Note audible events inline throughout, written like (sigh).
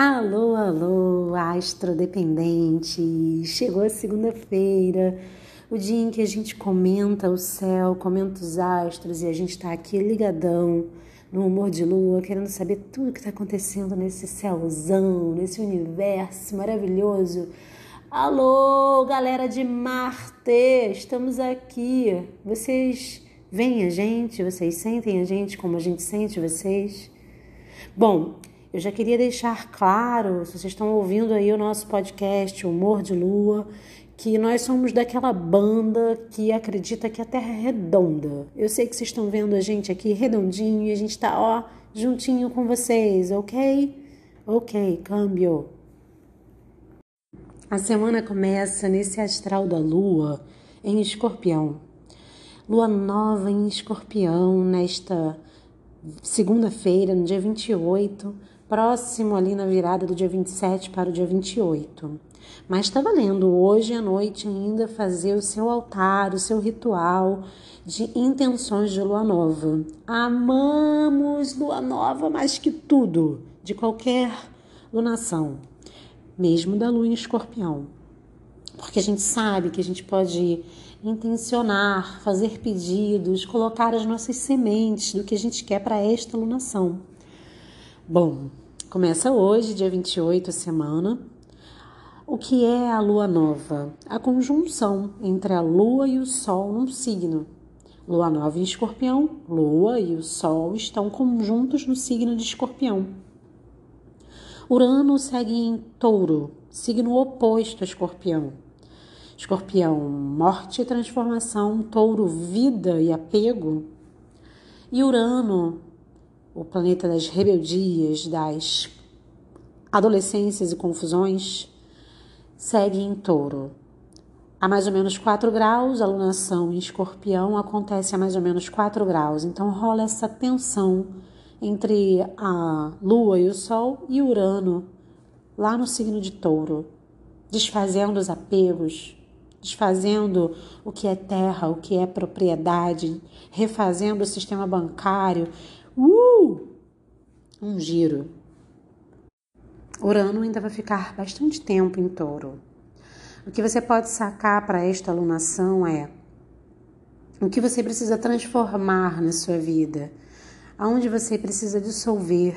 Alô, alô, astrodependente! Chegou a segunda-feira, o dia em que a gente comenta o céu, comenta os astros e a gente está aqui ligadão no humor de lua, querendo saber tudo que está acontecendo nesse céuzão, nesse universo maravilhoso. Alô, galera de Marte! Estamos aqui. Vocês veem a gente? Vocês sentem a gente como a gente sente vocês? Bom, eu já queria deixar claro, se vocês estão ouvindo aí o nosso podcast Humor de Lua, que nós somos daquela banda que acredita que a Terra é redonda. Eu sei que vocês estão vendo a gente aqui redondinho e a gente está, ó, juntinho com vocês, ok? Ok, câmbio. A semana começa nesse astral da Lua em Escorpião. Lua nova em Escorpião nesta segunda-feira, no dia 28 próximo ali na virada do dia 27 para o dia 28. Mas está valendo hoje à noite ainda fazer o seu altar, o seu ritual de intenções de lua nova. Amamos lua nova mais que tudo, de qualquer lunação, mesmo da lua em escorpião. Porque a gente sabe que a gente pode intencionar, fazer pedidos, colocar as nossas sementes do que a gente quer para esta lunação. Bom, começa hoje, dia 28, a semana. O que é a lua nova? A conjunção entre a lua e o sol num signo. Lua nova em escorpião, lua e o sol estão conjuntos no signo de escorpião. Urano segue em touro, signo oposto a escorpião. Escorpião, morte e transformação, touro, vida e apego. E Urano, o planeta das rebeldias, das adolescências e confusões, segue em touro. A mais ou menos 4 graus, a lunação em escorpião acontece a mais ou menos 4 graus. Então rola essa tensão entre a lua e o sol e Urano lá no signo de touro, desfazendo os apegos, desfazendo o que é terra, o que é propriedade, refazendo o sistema bancário, Uh! Um giro. Urano ainda vai ficar bastante tempo em touro. O que você pode sacar para esta alunação é o que você precisa transformar na sua vida, aonde você precisa dissolver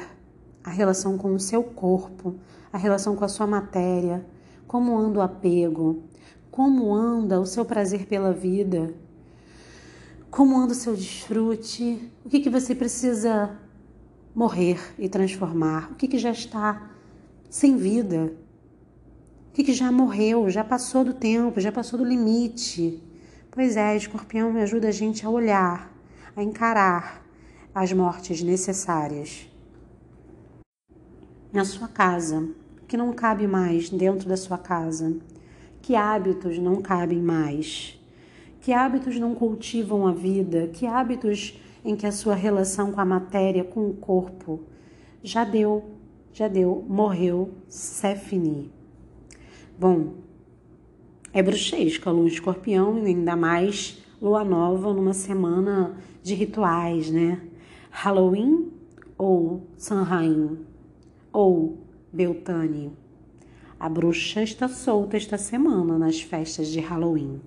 a relação com o seu corpo, a relação com a sua matéria, como anda o apego, como anda o seu prazer pela vida, como anda o seu desfrute? O que, que você precisa morrer e transformar? O que, que já está sem vida? O que, que já morreu, já passou do tempo, já passou do limite? Pois é, escorpião me ajuda a gente a olhar, a encarar as mortes necessárias. Na sua casa, que não cabe mais dentro da sua casa? Que hábitos não cabem mais? Que hábitos não cultivam a vida? Que hábitos em que a sua relação com a matéria, com o corpo, já deu, já deu, morreu, Sefini. Bom, é bruxesca, lua escorpião e ainda mais lua nova numa semana de rituais, né? Halloween ou Samhain ou Beltane. A bruxa está solta esta semana nas festas de Halloween.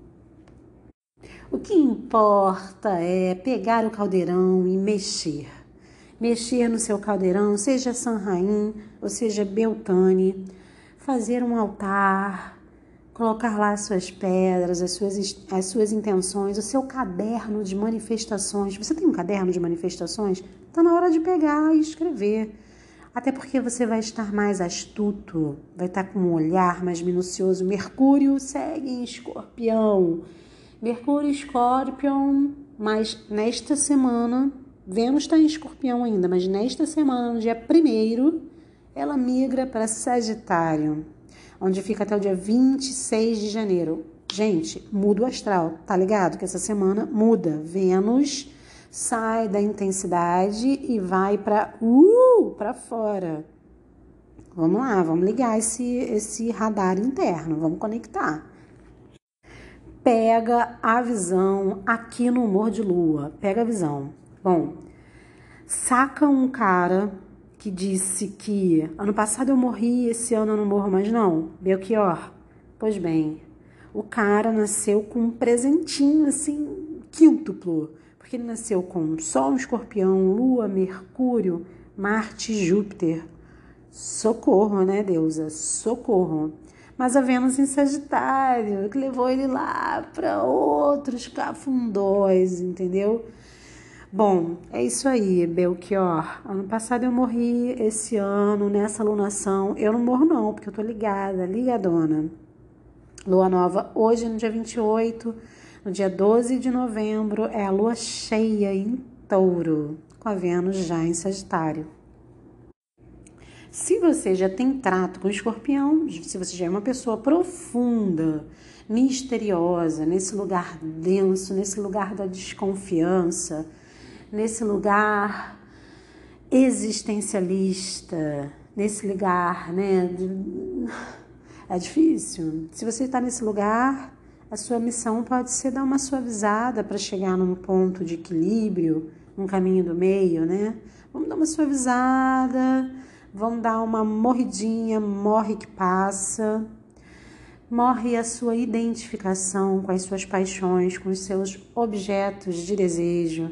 O que importa é pegar o caldeirão e mexer. Mexer no seu caldeirão, seja Sanraim ou seja Beltane, fazer um altar, colocar lá as suas pedras, as suas, as suas intenções, o seu caderno de manifestações. Você tem um caderno de manifestações? Está na hora de pegar e escrever. Até porque você vai estar mais astuto, vai estar com um olhar mais minucioso. Mercúrio segue em escorpião. Mercúrio Escorpião, mas nesta semana, Vênus está em escorpião ainda, mas nesta semana, no dia 1 ela migra para Sagitário, onde fica até o dia 26 de janeiro. Gente, muda o astral, tá ligado? Que essa semana muda. Vênus sai da intensidade e vai para uh, para fora. Vamos lá, vamos ligar esse esse radar interno, vamos conectar pega a visão aqui no humor de lua. Pega a visão. Bom, saca um cara que disse que ano passado eu morri, esse ano eu não morro mais não. Belchior, pois bem, o cara nasceu com um presentinho assim, quíntuplo, porque ele nasceu com Sol, Escorpião, Lua, Mercúrio, Marte Júpiter. Socorro, né, deusa? Socorro. Mas a Vênus em Sagitário, que levou ele lá para outros cafundóis, entendeu? Bom, é isso aí, Belchior. Ano passado eu morri, esse ano, nessa alunação, eu não morro não, porque eu tô ligada, ligadona. Lua nova hoje, no dia 28, no dia 12 de novembro, é a lua cheia em touro, com a Vênus já em Sagitário. Se você já tem trato com o escorpião, se você já é uma pessoa profunda, misteriosa, nesse lugar denso, nesse lugar da desconfiança, nesse lugar existencialista, nesse lugar, né? É difícil. Se você está nesse lugar, a sua missão pode ser dar uma suavizada para chegar num ponto de equilíbrio, num caminho do meio, né? Vamos dar uma suavizada, vamos dar uma morridinha, morre que passa. Morre a sua identificação com as suas paixões, com os seus objetos de desejo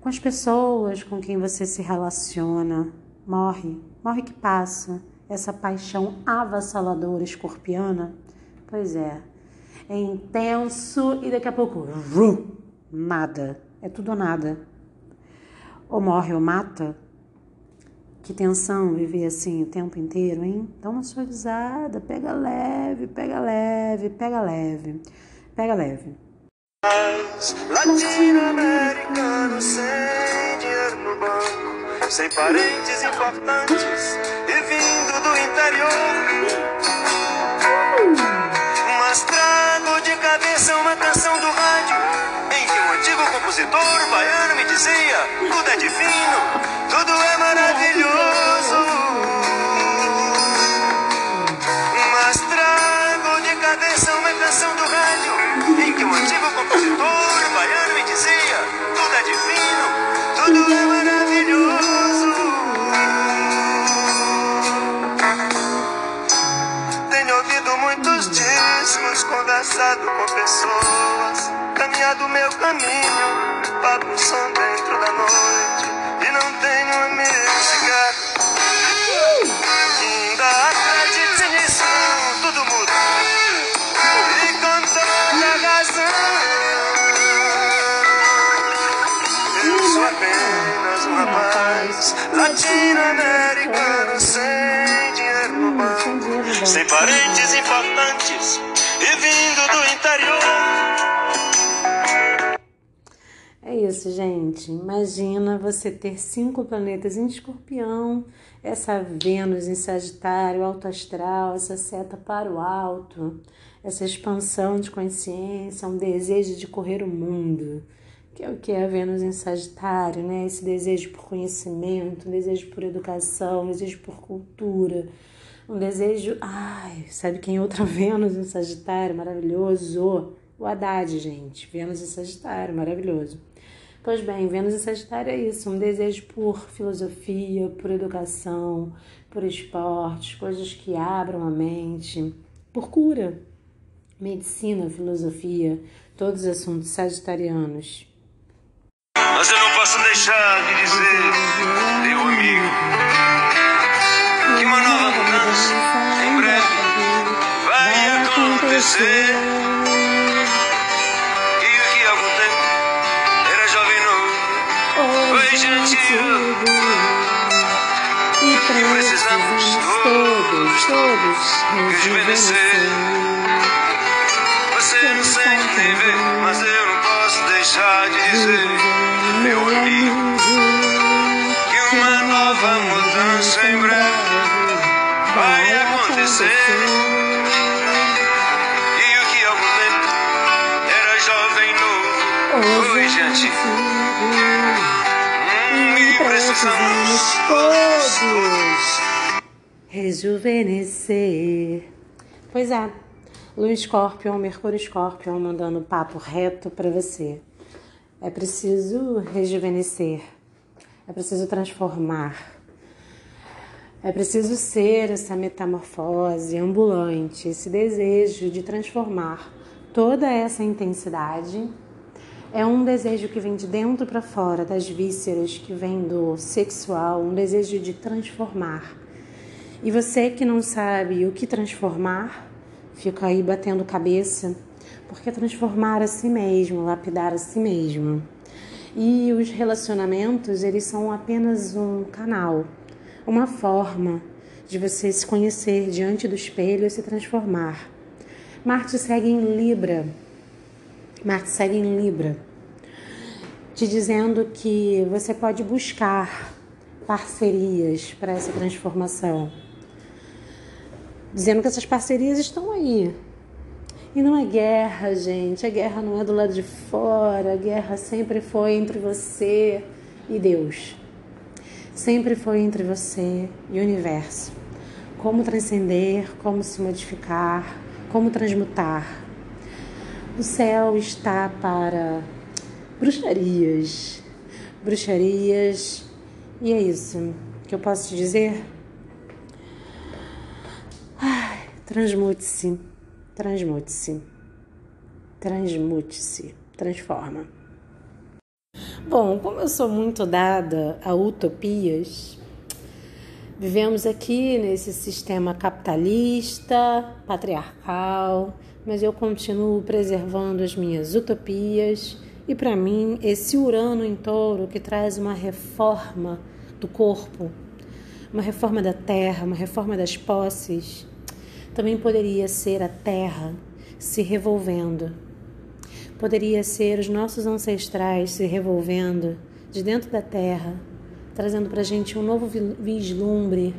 com as pessoas com quem você se relaciona. Morre, morre que passa. Essa paixão avassaladora escorpiana, pois é, é intenso e daqui a pouco, nada. É tudo ou nada. Ou morre ou mata. Que tensão viver assim o tempo inteiro, hein? Dá uma suavizada, pega leve, pega leve, pega leve, pega leve. Latino-americano sem dinheiro no banco, sem parentes importantes e vindo do interior. Mas trago de cabeça uma canção do rádio em que um antigo compositor baiano me conversado com pessoas, caminhado meu caminho, pago o som dentro da noite e não tenho amigo sequer. Ainda acredite nisso, tudo muda. E com toda razão, eu sou apenas um rapaz latino-americano sem dinheiro no banco, sem parentes importantes e vindo do interior. É isso, gente. Imagina você ter cinco planetas em escorpião, essa Vênus em Sagitário, alto astral, essa seta para o alto, essa expansão de consciência, um desejo de correr o mundo, que é o que é a Vênus em Sagitário, né? Esse desejo por conhecimento, desejo por educação, desejo por cultura, um desejo. Ai, sabe quem é outra (laughs) Vênus em Sagitário? Maravilhoso! O Haddad, gente. Vênus em Sagitário, maravilhoso. Pois bem, Vênus em Sagitário é isso, um desejo por filosofia, por educação, por esportes, coisas que abram a mente, por cura, medicina, filosofia, todos os assuntos sagitarianos. Mas eu não posso deixar de dizer, meu amigo, que uma nova mudança em breve vai acontecer. E o que há algum tempo era jovem novo, foi gentil. E precisamos todos, todos rejuvenescer. Você não sente nem vê, mas eu não posso deixar de dizer, meu amigo, nova mudança em breve vai acontecer. E o que há algum tempo era jovem novo, foi gentil. Hum, E precisamos todos. rejuvenescer. Pois é, Lua Escorpião, Mercúrio Escorpião mandando papo reto para você. É preciso rejuvenescer, é preciso transformar, É preciso ser essa metamorfose ambulante, esse desejo de transformar toda essa intensidade. É um desejo que vem de dentro para fora, das vísceras, que vem do sexual, um desejo de transformar. E você que não sabe o que transformar, fica aí batendo cabeça, porque transformar a si mesmo, lapidar a si mesmo. E os relacionamentos, eles são apenas um canal uma forma de você se conhecer diante do espelho e se transformar. Marte segue em Libra. Marte segue em Libra, te dizendo que você pode buscar parcerias para essa transformação. Dizendo que essas parcerias estão aí. E não é guerra, gente. A guerra não é do lado de fora. A guerra sempre foi entre você e Deus sempre foi entre você e o universo. Como transcender, como se modificar, como transmutar. O céu está para bruxarias. Bruxarias. E é isso que eu posso te dizer. Transmute-se, transmute-se, transmute-se, transforma. Bom, como eu sou muito dada a utopias, vivemos aqui nesse sistema capitalista, patriarcal, mas eu continuo preservando as minhas utopias e para mim esse Urano em Touro que traz uma reforma do corpo, uma reforma da terra, uma reforma das posses, também poderia ser a terra se revolvendo Poderia ser os nossos ancestrais se revolvendo de dentro da terra, trazendo para a gente um novo vislumbre,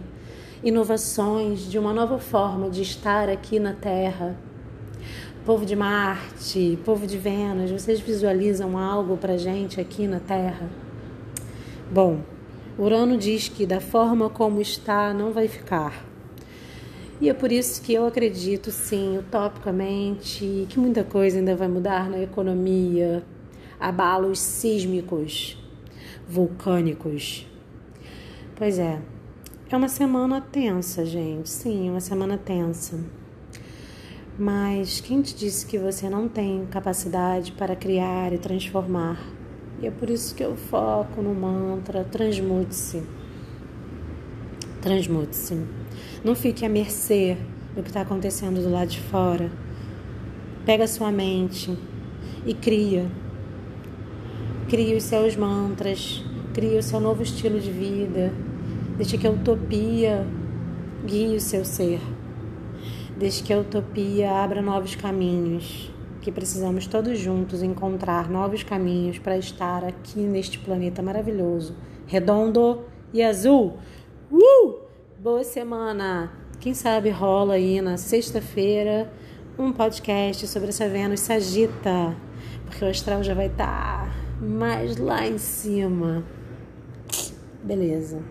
inovações de uma nova forma de estar aqui na Terra. Povo de Marte, povo de Vênus, vocês visualizam algo para gente aqui na Terra? Bom, Urano diz que da forma como está não vai ficar. E é por isso que eu acredito, sim, utopicamente, que muita coisa ainda vai mudar na economia, abalos sísmicos, vulcânicos. Pois é, é uma semana tensa, gente. Sim, uma semana tensa. Mas quem te disse que você não tem capacidade para criar e transformar? E é por isso que eu foco no mantra transmute-se. Transmute-se. Não fique à mercê do que está acontecendo do lado de fora. Pega sua mente e cria. Cria os seus mantras, cria o seu novo estilo de vida. Deixe que a utopia guie o seu ser. Deixe que a utopia abra novos caminhos. Que precisamos todos juntos encontrar novos caminhos para estar aqui neste planeta maravilhoso, redondo e azul. Uh! Boa semana! Quem sabe rola aí na sexta-feira um podcast sobre essa Vênus Sagita, porque o astral já vai estar tá mais lá em cima. Beleza.